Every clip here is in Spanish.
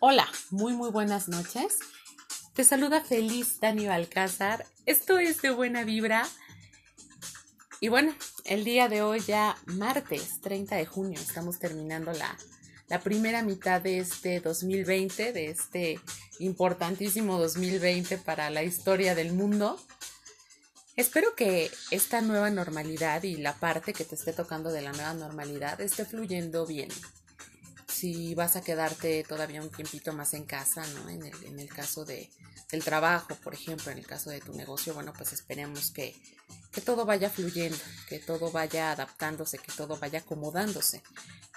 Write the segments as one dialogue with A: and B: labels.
A: Hola, muy muy buenas noches. Te saluda feliz Dani Balcázar. Esto es de buena vibra. Y bueno, el día de hoy ya martes 30 de junio estamos terminando la, la primera mitad de este 2020, de este importantísimo 2020 para la historia del mundo. Espero que esta nueva normalidad y la parte que te esté tocando de la nueva normalidad esté fluyendo bien. Si vas a quedarte todavía un tiempito más en casa, ¿no? En el, en el caso de, del trabajo, por ejemplo, en el caso de tu negocio, bueno, pues esperemos que, que todo vaya fluyendo, que todo vaya adaptándose, que todo vaya acomodándose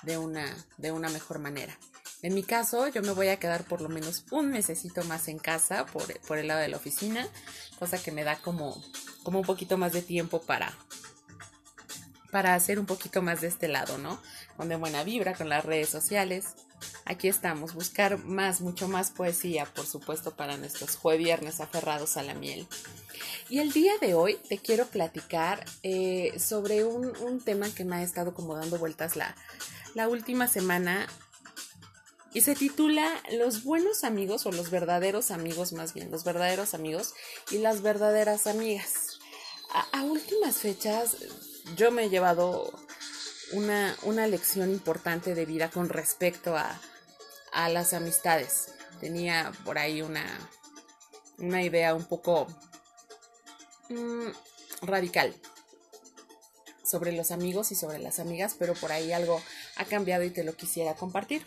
A: de una, de una mejor manera. En mi caso, yo me voy a quedar por lo menos un mesecito más en casa por, por el lado de la oficina, cosa que me da como, como un poquito más de tiempo para, para hacer un poquito más de este lado, ¿no? De buena vibra, con las redes sociales. Aquí estamos, buscar más, mucho más poesía, por supuesto, para nuestros jueves aferrados a la miel. Y el día de hoy te quiero platicar eh, sobre un, un, tema que me ha estado como dando vueltas la, la última semana y se titula Los buenos amigos o los verdaderos amigos más bien, los verdaderos amigos y las verdaderas amigas. A, últimas fechas yo me he llevado una, una, lección importante de vida con respecto a, a las amistades. Tenía por ahí una, una idea un poco mmm, radical sobre los amigos y sobre las amigas, pero por ahí algo ha cambiado y te lo quisiera compartir.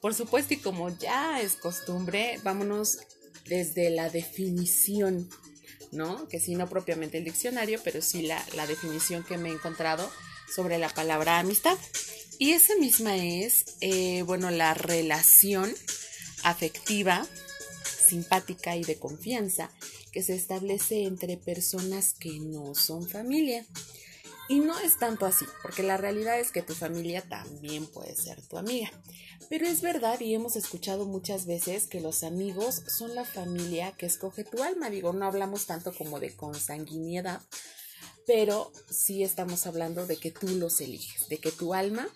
A: Por supuesto, y como ya es costumbre, vámonos desde la definición, ¿no? Que sí, no propiamente el diccionario, pero sí la, la definición que me he encontrado sobre la palabra amistad. Y esa misma es, eh, bueno, la relación afectiva, simpática y de confianza que se establece entre personas que no son familia. Y no es tanto así, porque la realidad es que tu familia también puede ser tu amiga. Pero es verdad y hemos escuchado muchas veces que los amigos son la familia que escoge tu alma. Digo, no hablamos tanto como de consanguinidad, pero sí estamos hablando de que tú los eliges, de que tu alma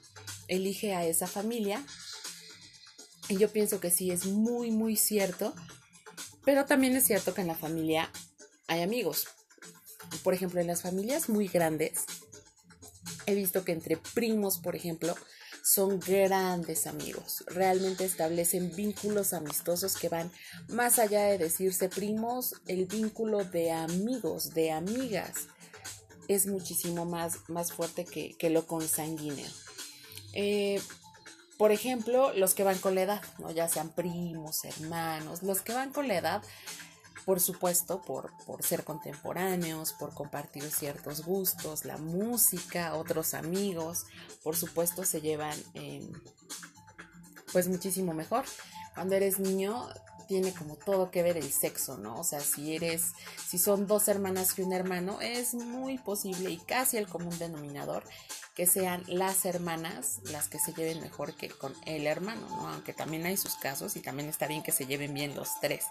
A: elige a esa familia. Y yo pienso que sí es muy, muy cierto, pero también es cierto que en la familia hay amigos. Por ejemplo, en las familias muy grandes, he visto que entre primos, por ejemplo, son grandes amigos. Realmente establecen vínculos amistosos que van más allá de decirse primos, el vínculo de amigos, de amigas, es muchísimo más, más fuerte que, que lo consanguíneo. Eh, por ejemplo, los que van con la edad, ¿no? ya sean primos, hermanos, los que van con la edad por supuesto, por, por, ser contemporáneos, por compartir ciertos gustos, la música, otros amigos, por supuesto se llevan eh, pues muchísimo mejor. Cuando eres niño tiene como todo que ver el sexo, ¿no? O sea, si eres, si son dos hermanas y un hermano, es muy posible y casi el común denominador que sean las hermanas las que se lleven mejor que con el hermano, ¿no? Aunque también hay sus casos y también está bien que se lleven bien los tres.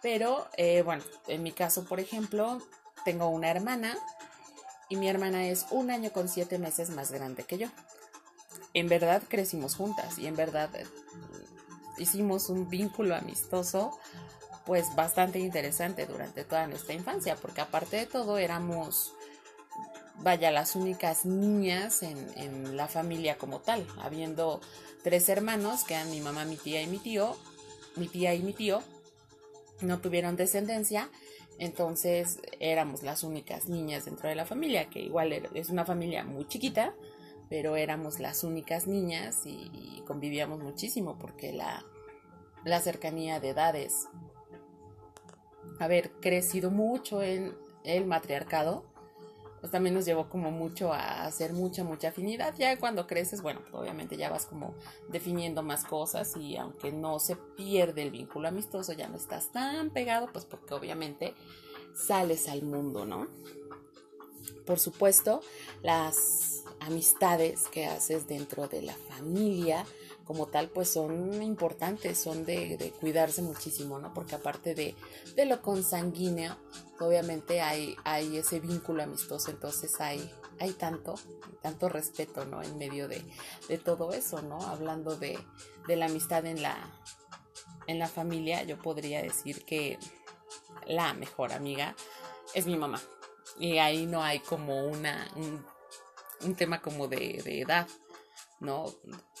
A: Pero, eh, bueno, en mi caso, por ejemplo, tengo una hermana y mi hermana es un año con siete meses más grande que yo. En verdad crecimos juntas y en verdad hicimos un vínculo amistoso pues bastante interesante durante toda nuestra infancia, porque aparte de todo éramos vaya, las únicas niñas en, la familia como tal, habiendo tres hermanos, que eran mi mamá, mi tía y mi tío, mi tía y mi tío, no tuvieron descendencia, entonces éramos las únicas niñas dentro de la familia, que igual es una familia muy chiquita, pero éramos las únicas niñas y, convivíamos muchísimo porque la, la cercanía de edades, haber crecido mucho en el matriarcado, pues también nos llevó como mucho a hacer mucha, mucha afinidad. Ya cuando creces, bueno, pues obviamente ya vas como definiendo más cosas y aunque no se pierde el vínculo amistoso, ya no estás tan pegado, pues porque obviamente sales al mundo, ¿no? Por supuesto, las amistades que haces dentro de la familia, como tal, pues son importantes, son de, cuidarse muchísimo, ¿no? Porque aparte de, de, lo consanguíneo, obviamente hay, hay ese vínculo amistoso, entonces hay, hay tanto, tanto respeto, ¿no? En medio de, de todo eso, ¿no? Hablando de, la amistad en la, en la familia yo podría decir que la mejor amiga es mi mamá. Y ahí no hay como una, un, tema como de, de, edad, ¿no?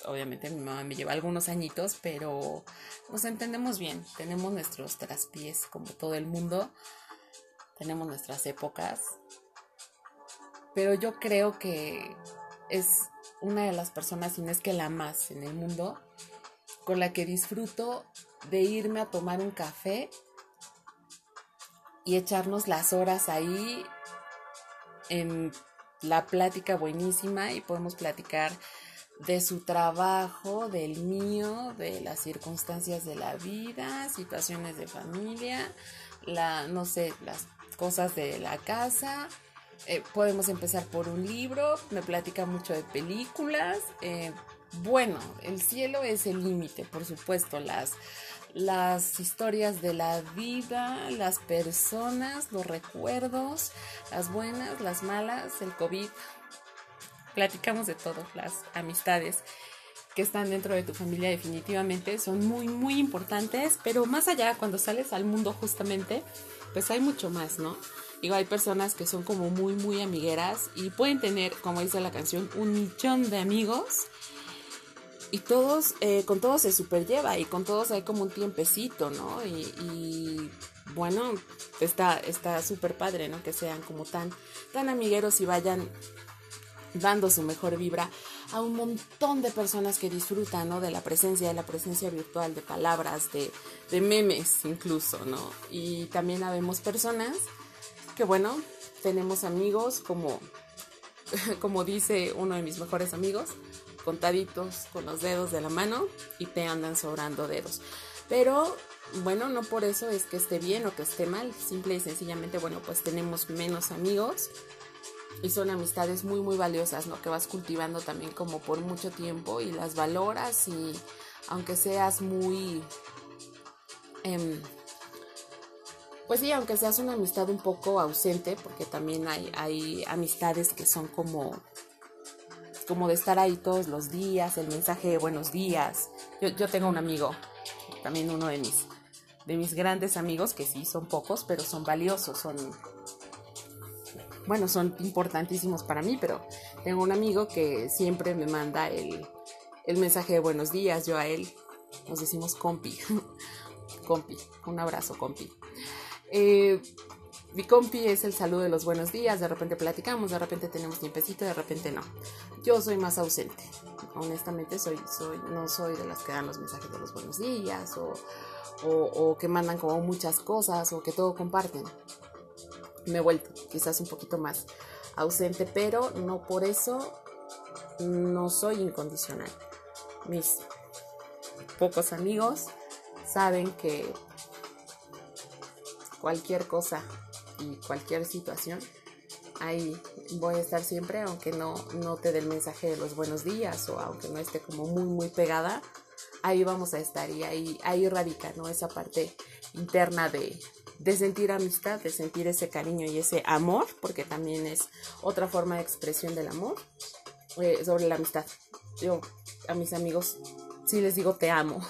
A: Obviamente mi mamá me lleva algunos añitos, pero nos entendemos bien. Tenemos nuestros traspiés como todo el mundo. Tenemos nuestras épocas. Pero yo creo que es una de las personas, si no es que la más en el mundo, con la que disfruto de irme a tomar un café y echarnos las horas ahí en la plática buenísima y podemos platicar de su trabajo, del mío, de las circunstancias de la vida, situaciones de familia, la, no sé, las cosas de la casa. Eh, podemos empezar por un libro, me platica mucho de películas. Eh, bueno, el cielo es el límite, por supuesto, las las historias de la vida, las personas, los recuerdos, las buenas, las malas, el COVID. Platicamos de todo, las amistades que están dentro de tu familia definitivamente son muy, muy importantes, pero más allá, cuando sales al mundo justamente, pues hay mucho más, ¿no? Digo, hay personas que son como muy, muy amigueras y pueden tener, como dice la canción, un millón de amigos y todos, eh, con todos se superlleva y con todos hay como un tiempecito, ¿no? Y, bueno, está súper padre, ¿no? Que sean como tan, tan amigueros y vayan dando su mejor vibra a un montón de personas que disfrutan, ¿no? De la presencia, de la presencia virtual, de palabras, de, de memes incluso, ¿no? Y también habemos personas que, bueno, tenemos amigos como, como dice uno de mis mejores amigos, contaditos con los dedos de la mano y te andan sobrando dedos. Pero bueno, no por eso es que esté bien o que esté mal, simple y sencillamente, bueno, pues tenemos menos amigos y son amistades muy muy valiosas, ¿no? Que vas cultivando también como por mucho tiempo y las valoras y aunque seas muy... Em, pues sí, aunque seas una amistad un poco ausente, porque también hay, hay amistades que son como como de estar ahí todos los días, el mensaje de buenos días. Yo, tengo un amigo, también uno de mis, de mis grandes amigos, que sí son pocos, pero son valiosos, son, bueno, son importantísimos para mí, pero tengo un amigo que siempre me manda el, el mensaje de buenos días, yo a él nos decimos compi, compi, un abrazo compi. Eh, mi compi es el saludo de los buenos días, de repente platicamos, de repente tenemos tiempecito, de repente no. Yo soy más ausente. Honestamente, soy, soy, no soy de las que dan los mensajes de los buenos días o, o, que mandan como muchas cosas o que todo comparten. Me he vuelto quizás un poquito más ausente, pero no por eso no soy incondicional. Mis pocos amigos saben que cualquier cosa cualquier situación, ahí voy a estar siempre, aunque no, no te dé el mensaje de los buenos días o aunque no esté como muy, muy pegada, ahí vamos a estar y ahí, ahí radica, ¿no? Esa parte interna de, de sentir amistad, de sentir ese cariño y ese amor, porque también es otra forma de expresión del amor eh, sobre la amistad. Yo a mis amigos sí les digo te amo.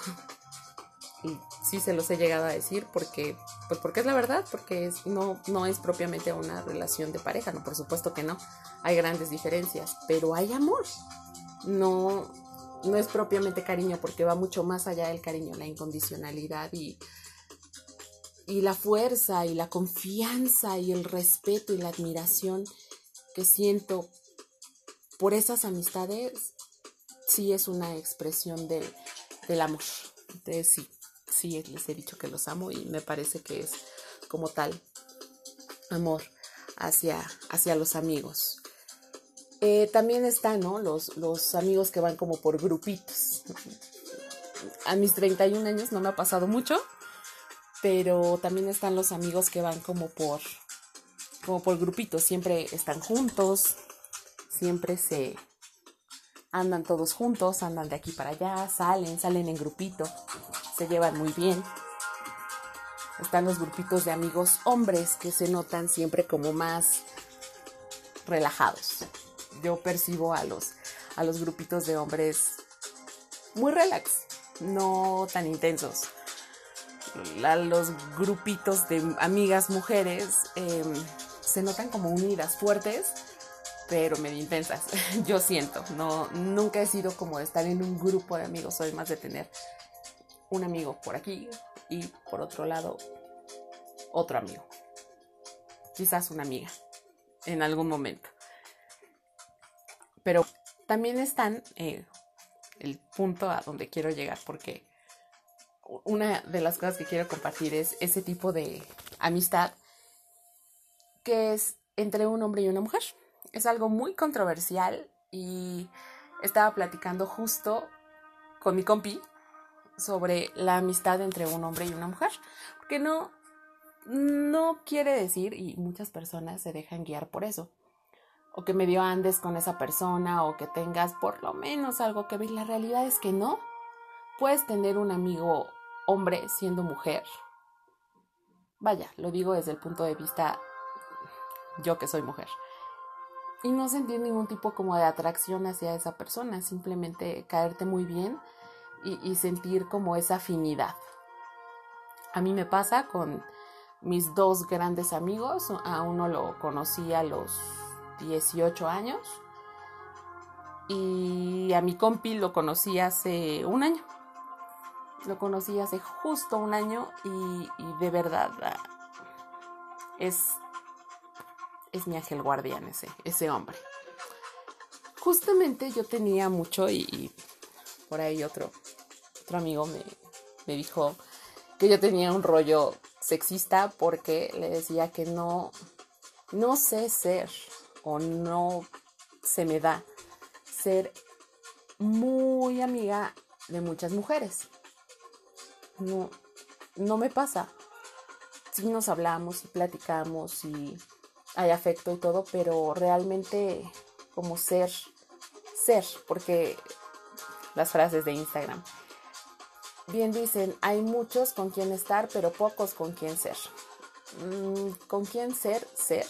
A: y sí se los he llegado a decir porque pues porque es la verdad, porque es, no, no es propiamente una relación de pareja, no, por supuesto que no, hay grandes diferencias, pero hay amor, no, no es propiamente cariño, porque va mucho más allá del cariño, la incondicionalidad y, y la fuerza y la confianza y el respeto y la admiración que siento por esas amistades, sí es una expresión del, del amor. Entonces sí, sí les he dicho que los amo y me parece que es como tal amor hacia, hacia los amigos. Eh, también están ¿no? los, los amigos que van como por grupitos. A mis 31 años no me ha pasado mucho, pero también están los amigos que van como por, como por grupitos, siempre están juntos, siempre se andan todos juntos, andan de aquí para allá, salen, salen en grupito se llevan muy bien. Están los grupitos de amigos hombres que se notan siempre como más relajados. Yo percibo a los, a los grupitos de hombres muy relax, no tan intensos. los grupitos de amigas mujeres em, se notan como unidas, fuertes, pero medio intensas. Yo siento, no, nunca he sido como estar en un grupo de amigos, soy más de tener un amigo por aquí y por otro lado otro amigo. Quizás una amiga en algún momento. Pero también están eh, el punto a donde quiero llegar, porque una de las cosas que quiero compartir es ese tipo de amistad que es entre un hombre y una mujer. Es algo muy controversial y estaba platicando justo con mi compi sobre la amistad entre un hombre y una mujer, porque no no quiere decir y muchas personas se dejan guiar por eso o que medio andes con esa persona o que tengas por lo menos algo que ver. La realidad es que no. Puedes tener un amigo hombre siendo mujer. Vaya, lo digo desde el punto de vista yo que soy mujer. Y no sentir ningún tipo como de atracción hacia esa persona, simplemente caerte muy bien y, y sentir como esa afinidad. A mí me pasa con mis dos grandes amigos, a uno lo conocí a los 18 años. Y a mi compi lo conocí hace un año. Lo conocí hace justo un año y, de verdad ah, es, es mi ángel guardián ese, ese hombre. Justamente yo tenía mucho y, por ahí otro, otro amigo me, me dijo que yo tenía un rollo sexista porque le decía que no, no sé ser o no se me da ser muy amiga de muchas mujeres. No, no me pasa. Sí nos hablamos y platicamos y hay afecto y todo, pero realmente como ser, ser, porque las frases de Instagram. Bien dicen, hay muchos con quien estar, pero pocos con quien ser. Mm, ¿Con quién ser? Ser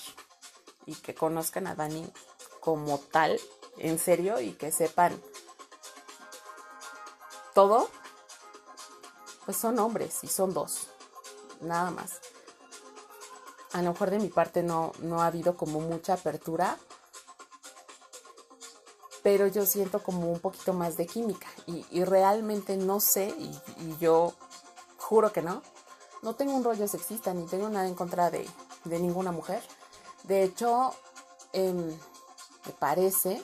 A: y que conozcan a Dani como tal, en serio, y que sepan todo, pues son hombres y son dos, nada más. A lo mejor de mi parte no, no ha habido como mucha apertura, pero yo siento como un poquito más de química y, realmente no sé, y, yo juro que no, no tengo un rollo sexista ni tengo nada en contra de, de ninguna mujer. De hecho, em, me parece,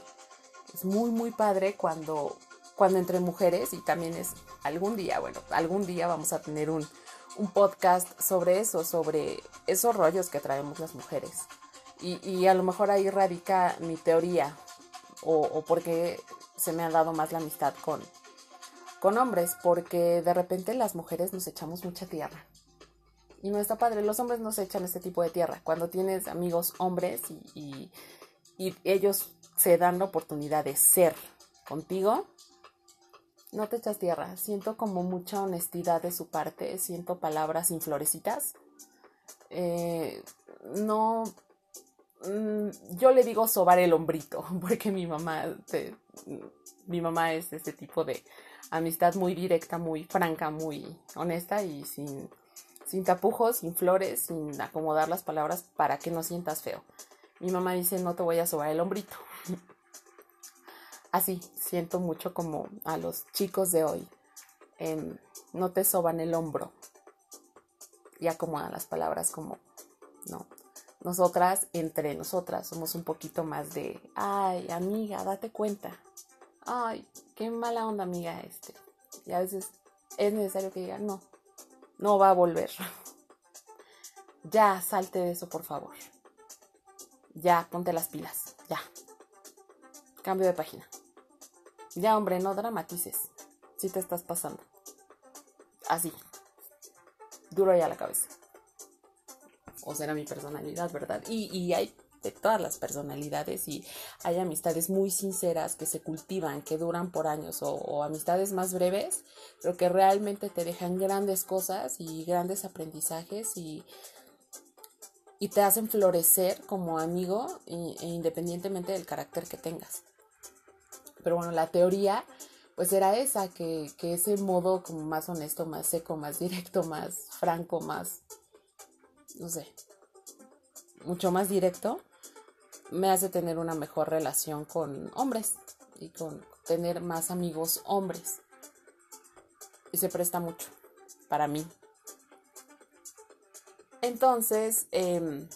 A: es muy, muy padre cuando, cuando entre mujeres, y también es algún día, bueno, algún día vamos a tener un, podcast sobre eso, sobre esos rollos que traemos las mujeres. Y, a lo mejor ahí radica mi teoría, o, o porque se me ha dado más la amistad con, con hombres, porque de repente las mujeres nos echamos mucha tierra. Y no está padre. Los hombres no se echan este tipo de tierra. Cuando tienes amigos hombres y, ellos se dan la oportunidad de ser contigo, no te echas tierra. Siento como mucha honestidad de su parte. Siento palabras sin florecitas. Eh, no. Mm, yo le digo sobar el hombrito, porque mi mamá, mi mamá es este tipo de amistad muy directa, muy franca, muy honesta y sin tapujos, sin flores, sin acomodar las palabras para que no sientas feo. Mi mamá dice, no te voy a sobar el hombrito. Así, siento mucho como a los chicos de hoy. Em, no te soban el hombro. Y acomodan las palabras como, no. Nosotras, entre nosotras, somos un poquito más de, ay, amiga, date cuenta. Ay, qué mala onda, amiga, este. Y a veces es necesario que digan, no, no va a volver. Ya, salte de eso, por favor. Ya, ponte las pilas. Ya. Cambio de página. Ya, hombre, no dramatices. Si te estás pasando. Así. Duro ya la cabeza. O será mi personalidad, ¿verdad? Y, y hay de todas las personalidades y hay amistades muy sinceras que se cultivan, que duran por años o, amistades más breves, pero que realmente te dejan grandes cosas y grandes aprendizajes y, y te hacen florecer como amigo e, independientemente del carácter que tengas. Pero bueno, la teoría pues era esa, que, que ese modo como más honesto, más seco, más directo, más franco, más, no sé, mucho más directo, me hace tener una mejor relación con hombres y con tener más amigos hombres. Y se presta mucho para mí. Entonces, em,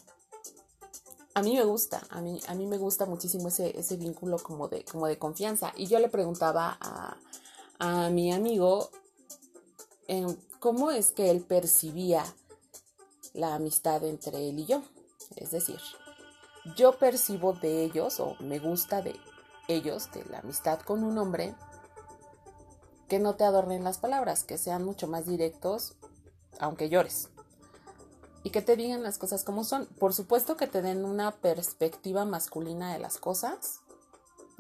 A: a mí me gusta, a mí, a mí me gusta muchísimo ese, ese vínculo como de, como de confianza. Y yo le preguntaba a, a mi amigo en cómo es que él percibía la amistad entre él y yo. Es decir, yo percibo de ellos, o me gusta de ellos, de la amistad con un hombre, que no te adornen las palabras, que sean mucho más directos, aunque llores y que te digan las cosas como son. Por supuesto que te den una perspectiva masculina de las cosas.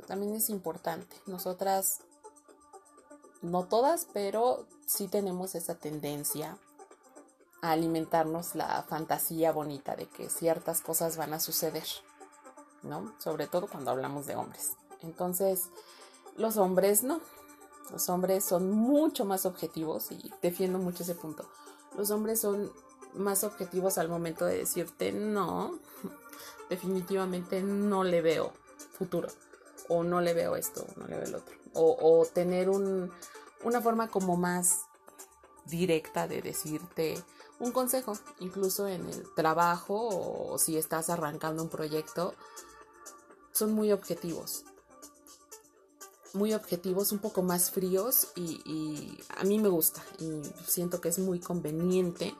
A: También es importante. Nosotras, no todas, pero sí tenemos esa tendencia a alimentarnos la fantasía bonita de que ciertas cosas van a suceder, ¿no? Sobre todo cuando hablamos de hombres. Entonces, los hombres no. Los hombres son mucho más objetivos y defiendo mucho ese punto. Los hombres son más objetivos al momento de decirte no, definitivamente no le veo futuro, o no le veo esto, no le veo el otro, o, tener un, una forma como más directa de decirte un consejo, incluso en el trabajo o si estás arrancando un proyecto, son muy objetivos. Muy objetivos, un poco más fríos y, y a mí me gusta y siento que es muy conveniente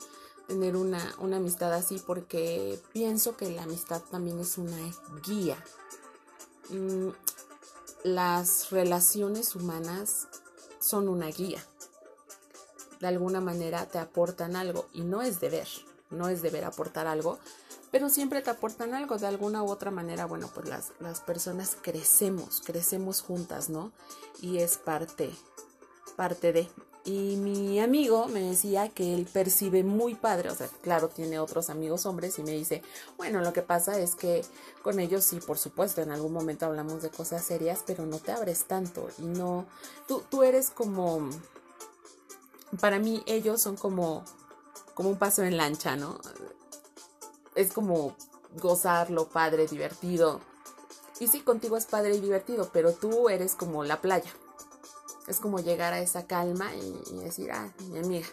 A: tener una, amistad así porque pienso que la amistad también es una guía. Mm, las relaciones humanas son una guía. De alguna manera te aportan algo y no es deber, no es deber aportar algo, pero siempre te aportan algo de alguna u otra manera. Bueno, pues las, las personas crecemos, crecemos juntas, ¿no? Y es parte, parte de. Y mi amigo me decía que él percibe muy padre, o sea, claro, tiene otros amigos hombres y me dice, bueno, lo que pasa es que con ellos sí, por supuesto, en algún momento hablamos de cosas serias, pero no te abres tanto y no, tú, tú eres como, para mí ellos son como, como un paso en lancha, ¿no? Es como gozarlo, padre, divertido. Y sí, contigo es padre y divertido, pero tú eres como la playa es como llegar a esa calma y, decir, ah, mi amiga.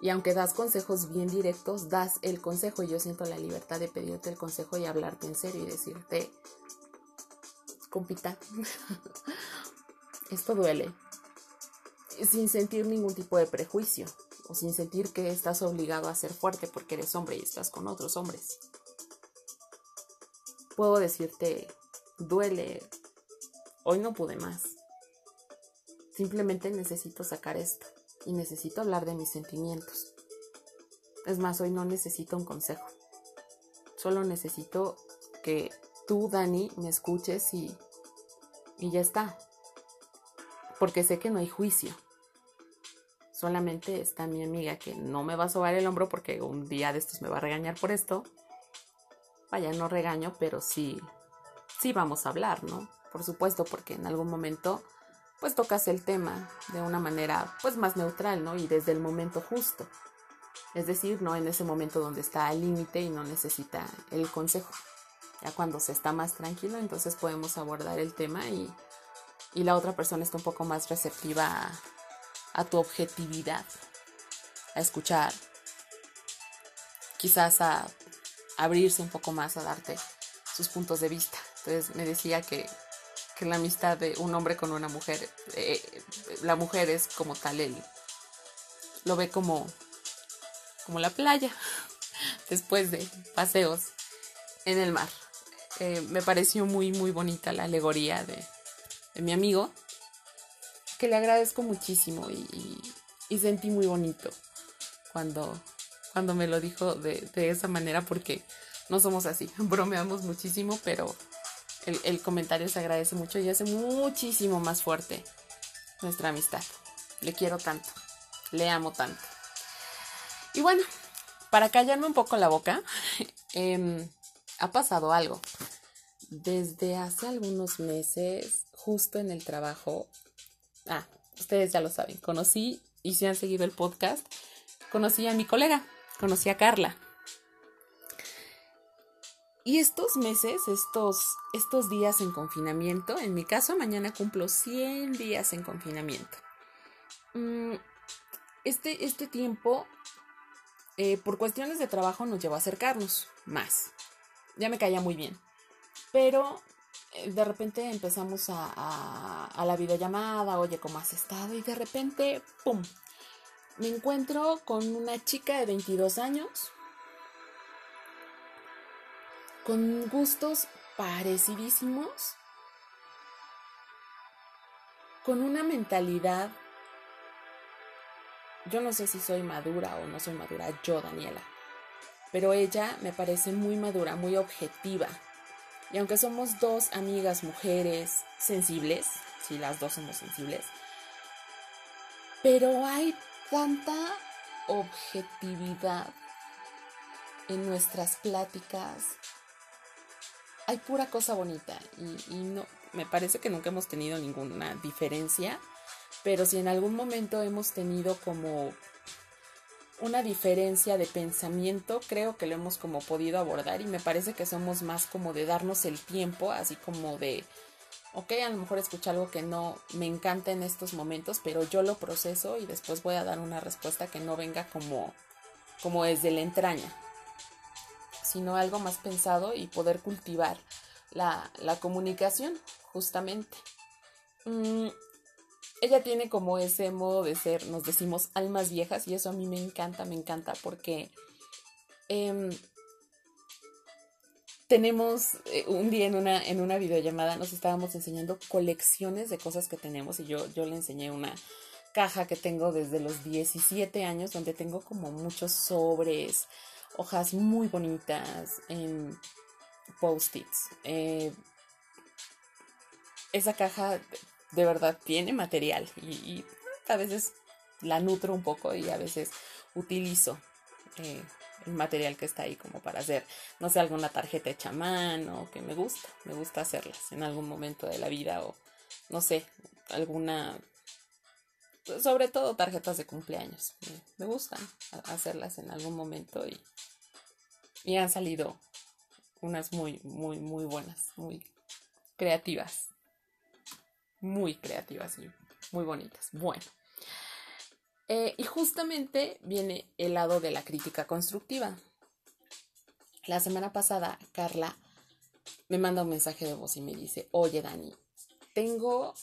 A: Y aunque das consejos bien directos, das el consejo. Y yo siento la libertad de pedirte el consejo y hablarte en serio y decirte, compita, esto duele. Sin sentir ningún tipo de prejuicio o sin sentir que estás obligado a ser fuerte porque eres hombre y estás con otros hombres. Puedo decirte, duele, hoy no pude más Simplemente necesito sacar esto y necesito hablar de mis sentimientos. Es más, hoy no necesito un consejo. Solo necesito que tú, Dani, me escuches y, y ya está. Porque sé que no hay juicio. Solamente está mi amiga que no me va a sobar el hombro porque un día de estos me va a regañar por esto. Vaya, no regaño, pero sí, sí vamos a hablar, ¿no? Por supuesto, porque en algún momento pues tocas el tema de una manera pues más neutral, ¿no? Y desde el momento justo. Es decir, no en ese momento donde está al límite y no necesita el consejo. Ya cuando se está más tranquilo, entonces podemos abordar el tema y, la otra persona está un poco más receptiva a, a tu objetividad, a escuchar, quizás a abrirse un poco más, a darte sus puntos de vista. Entonces me decía que la amistad de un hombre con una mujer, eh, la mujer es como tal, él lo ve como, como la playa después de paseos en el mar. Eh, me pareció muy, muy bonita la alegoría de, mi amigo, que le agradezco muchísimo y, sentí muy bonito cuando, cuando me lo dijo de, de esa manera porque no somos así, bromeamos muchísimo, pero el, comentario se agradece mucho y hace muchísimo más fuerte nuestra amistad. Le quiero tanto, le amo tanto. Y bueno, para callarme un poco la boca, em, ha pasado algo. Desde hace algunos meses, justo en el trabajo, Ah, ustedes ya lo saben, conocí y si han seguido el podcast, conocí a mi colega, conocí a Carla. Y estos meses, estos, estos días en confinamiento, en mi caso mañana cumplo 100 días en confinamiento. Mm, este, este tiempo, eh, por cuestiones de trabajo, nos llevó a acercarnos más. Ya me caía muy bien. Pero eh, de repente empezamos a, a, la videollamada, oye, ¿cómo has estado? Y de repente, ¡pum! Me encuentro con una chica de 22 años, con gustos parecidísimos, con una mentalidad, yo no sé si soy madura o no soy madura, yo, Daniela, pero ella me parece muy madura, muy objetiva y aunque somos dos amigas mujeres sensibles, si las dos somos sensibles, pero hay tanta objetividad en nuestras pláticas. Hay pura cosa bonita y, y, no, me parece que nunca hemos tenido ninguna diferencia, pero si en algún momento hemos tenido como una diferencia de pensamiento, creo que lo hemos como podido abordar y me parece que somos más como de darnos el tiempo, así como de, ok, a lo mejor escucho algo que no me encanta en estos momentos, pero yo lo proceso y después voy a dar una respuesta que no venga como, como desde la entraña, sino algo más pensado y poder cultivar la, la comunicación, justamente. Mm, ella tiene como ese modo de ser, nos decimos almas viejas y eso a mí me encanta, me encanta porque em, tenemos eh, un día en una, en una videollamada nos estábamos enseñando colecciones de cosas que tenemos y yo, yo le enseñé una caja que tengo desde los 17 años donde tengo como muchos sobres, hojas muy bonitas, en post-its. Eh, esa caja de verdad tiene material y, a veces la nutro un poco y a veces utilizo eh, el material que está ahí como para hacer, no sé, alguna tarjeta hecha a mano que me gusta, me gusta hacerlas en algún momento de la vida o no sé, alguna, sobre todo tarjetas de cumpleaños, me, gustan hacerlas en algún momento y, y han salido unas muy, muy, muy buenas, muy creativas muy creativas y muy bonitas. Bueno. Eh, y justamente viene el lado de la crítica constructiva. La semana pasada, Carla me manda un mensaje de voz y me dice, oye Dani, tengo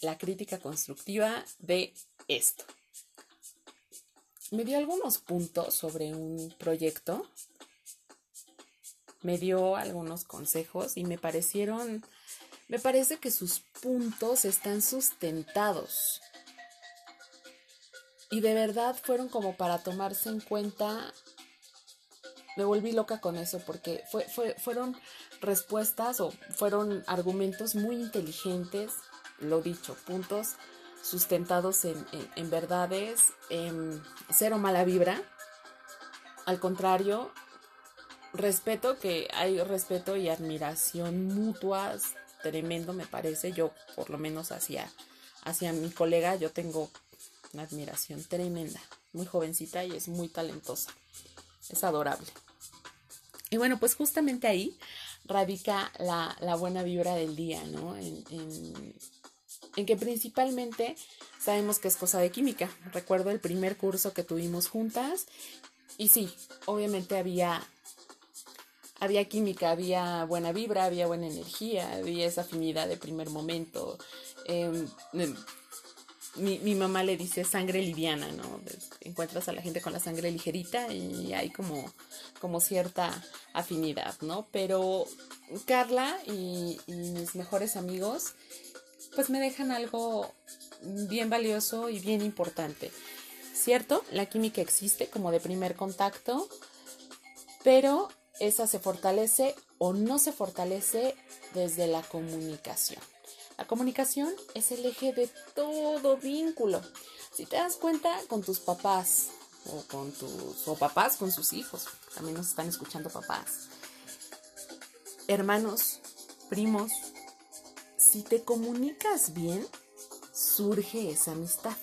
A: la crítica constructiva de esto. Me dio algunos puntos sobre un proyecto, me dio algunos consejos y me parecieron me parece que sus puntos están sustentados. Y de verdad fueron como para tomarse en cuenta. Me volví loca con eso porque fue, fueron respuestas o fueron argumentos muy inteligentes, lo dicho, puntos sustentados en, en verdades, en cero mala vibra. Al contrario, respeto, que hay respeto y admiración mutuas tremendo, me parece. Yo, por lo menos hacia, hacia mi colega, yo tengo una admiración tremenda. Muy jovencita y es muy talentosa. Es adorable. Y bueno, pues justamente ahí radica la, buena vibra del día, ¿no? Que principalmente sabemos que es cosa de química. Recuerdo el primer curso que tuvimos juntas y sí, obviamente había había química, había buena vibra, había buena energía, había esa afinidad de primer momento. Em, em, mi, mamá le dice sangre liviana, ¿no? Encuentras a la gente con la sangre ligerita y hay como, como cierta afinidad, ¿no? Pero Carla y, y mis mejores amigos, pues me dejan algo bien valioso y bien importante. ¿Cierto? La química existe como de primer contacto, pero esa se fortalece o no se fortalece desde la comunicación. La comunicación es el eje de todo vínculo. Si te das cuenta con tus papás o con tus o papás con sus hijos, también nos están escuchando papás. Hermanos, primos, si te comunicas bien, surge esa amistad.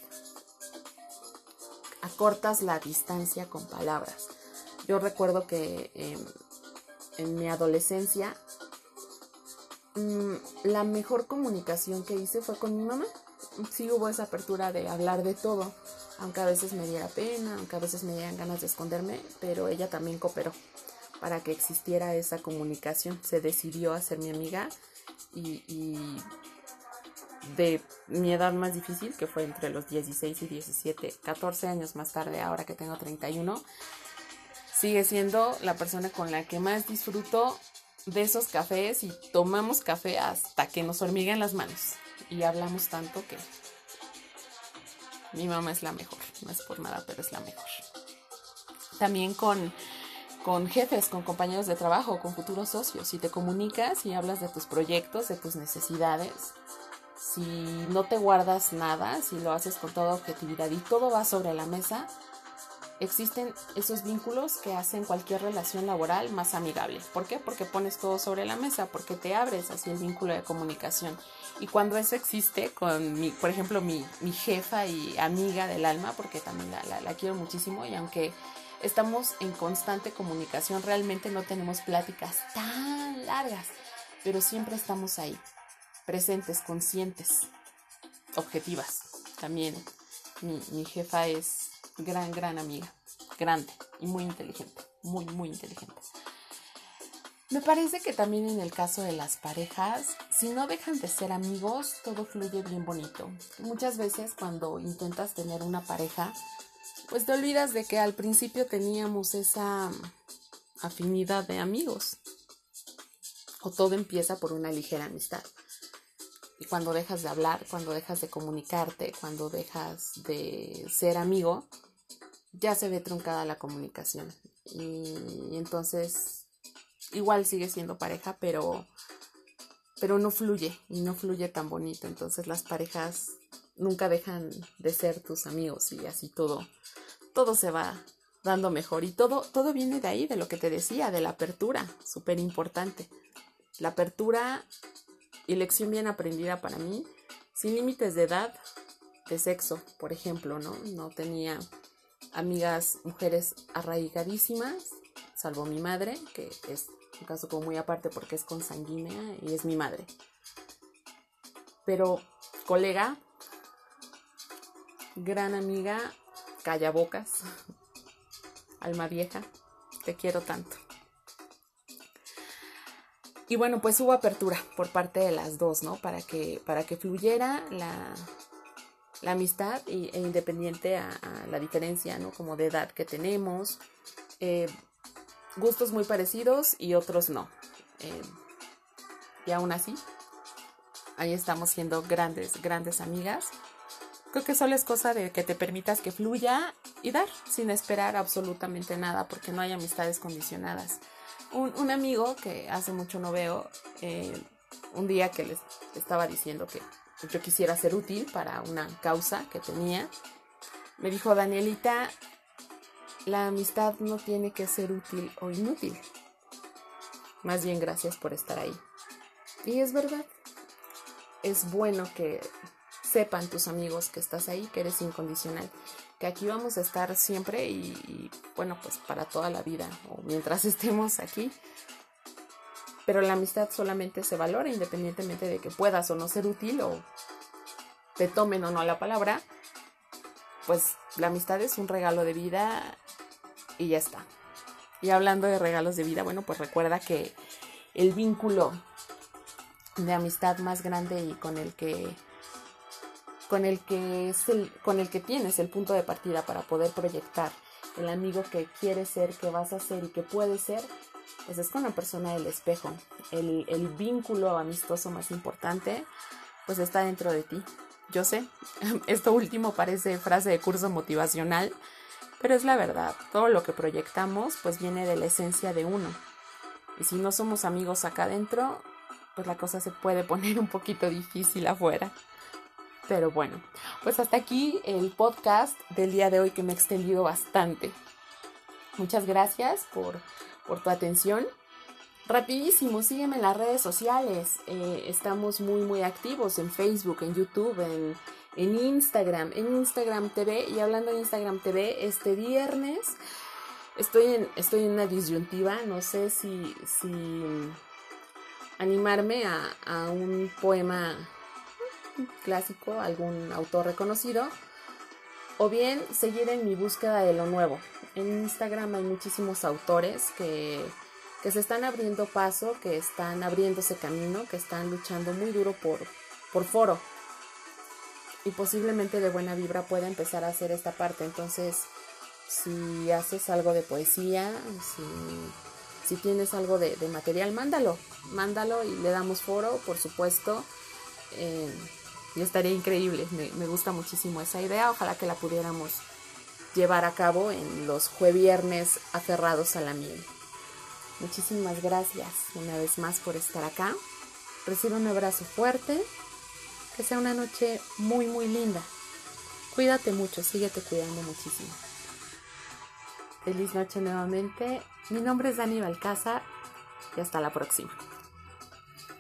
A: Acortas la distancia con palabras. Yo recuerdo que em, en mi adolescencia mm, la mejor comunicación que hice fue con mi mamá. Sí hubo esa apertura de hablar de todo, aunque a veces me diera pena, aunque a veces me dieran ganas de esconderme, pero ella también cooperó para que existiera esa comunicación. Se decidió a ser mi amiga y, de mi edad más difícil, que fue entre los 16 y 17, 14 años más tarde, ahora que tengo 31, sigue siendo la persona con la que más disfruto de esos cafés y tomamos café hasta que nos hormigan las manos y hablamos tanto que mi mamá es la mejor, no es por nada, pero es la mejor. También con con jefes, con compañeros de trabajo, con futuros socios. Si te comunicas y hablas de tus proyectos, de tus necesidades, si no te guardas nada, si lo haces con toda objetividad y todo va sobre la mesa, existen esos vínculos que hacen cualquier relación laboral más amigable. ¿Por qué? Porque pones todo sobre la mesa, porque te abres así el vínculo de comunicación. Y cuando eso existe con mi, por ejemplo, mi, jefa y amiga del alma, porque también la quiero muchísimo y aunque estamos en constante comunicación, realmente no tenemos pláticas tan largas, pero siempre estamos ahí, presentes, conscientes, objetivas. También mi, jefa es gran, gran amiga, grande y muy inteligente, muy, muy inteligente. Me parece que también en el caso de las parejas, si no dejan de ser amigos, todo fluye bien bonito. Muchas veces cuando intentas tener una pareja, pues te olvidas de que al principio teníamos esa afinidad de amigos. O todo empieza por una ligera amistad. Y cuando dejas de hablar, cuando dejas de comunicarte, cuando dejas de ser amigo, ya se ve truncada la comunicación. Y, entonces, igual sigue siendo pareja, pero, pero no fluye y no fluye tan bonito. Entonces las parejas nunca dejan de ser tus amigos y así todo todo se va dando mejor. Y todo, todo viene de ahí, de lo que te decía, de la apertura, súper importante. La apertura y lección bien aprendida para mí, sin límites de edad, de sexo, por ejemplo, ¿no? No tenía amigas mujeres arraigadísimas, salvo mi madre, que es un caso como muy aparte porque es consanguínea y es mi madre. Pero colega, gran amiga, bocas, alma vieja, te quiero tanto. Y bueno, pues hubo apertura por parte de las dos, ¿no? Para que, para que fluyera la, la amistad e independiente a, la diferencia, ¿no? Como de edad que tenemos, eh, gustos muy parecidos y otros no. Eh, y aún así, ahí estamos siendo grandes, grandes amigas. Creo que solo es cosa de que te permitas que fluya y dar sin esperar absolutamente nada porque no hay amistades condicionadas. Un, amigo que hace mucho no veo, eh, un día que les estaba diciendo que yo quisiera ser útil para una causa que tenía, me dijo, Danielita, la amistad no tiene que ser útil o inútil. Más bien gracias por estar ahí. Y es verdad. Es bueno que sepan tus amigos que estás ahí, que eres incondicional, que aquí vamos a estar siempre y, bueno, pues para toda la vida o mientras estemos aquí. Pero la amistad solamente se valora independientemente de que puedas o no ser útil o te tomen o no la palabra. Pues la amistad es un regalo de vida y ya está. Y hablando de regalos de vida, bueno, pues recuerda que el vínculo de amistad más grande y con el que con el que es el, con el que tienes el punto de partida para poder proyectar el amigo que quieres ser, que vas a ser y que puedes ser, pues es con la persona del espejo. El, el vínculo amistoso más importante, pues está dentro de ti. Yo sé, esto último parece frase de curso motivacional, pero es la verdad. Todo lo que proyectamos, pues viene de la esencia de uno. Y si no somos amigos acá adentro, pues la cosa se puede poner un poquito difícil afuera. Pero bueno, pues hasta aquí el podcast del día de hoy que me he extendido bastante. Muchas gracias por, tu atención. Rapidísimo, sígueme en las redes sociales. Eh, estamos muy, muy activos en Facebook, en YouTube, en, en Instagram, en Instagram TV. Y hablando de Instagram TV, este viernes estoy en, estoy en una disyuntiva, no sé si, si animarme a, a un poema clásico, algún autor reconocido, o bien seguir en mi búsqueda de lo nuevo. En Instagram hay muchísimos autores que, que se están abriendo paso, que están abriéndose camino, que están luchando muy duro por, por foro. Y posiblemente de buena vibra pueda empezar a hacer esta parte. Entonces, si haces algo de poesía, si, si tienes algo de, material, mándalo. Mándalo y le damos foro, por supuesto. Y estaría increíble. Me, gusta muchísimo esa idea. Ojalá que la pudiéramos llevar a cabo en los jueviernes aferrados a la miel. Muchísimas gracias una vez más por estar acá. Recibe un abrazo fuerte. Que sea una noche muy, muy linda. Cuídate mucho, síguete cuidando muchísimo. Feliz noche nuevamente. Mi nombre es Dani Balcázar y hasta la próxima.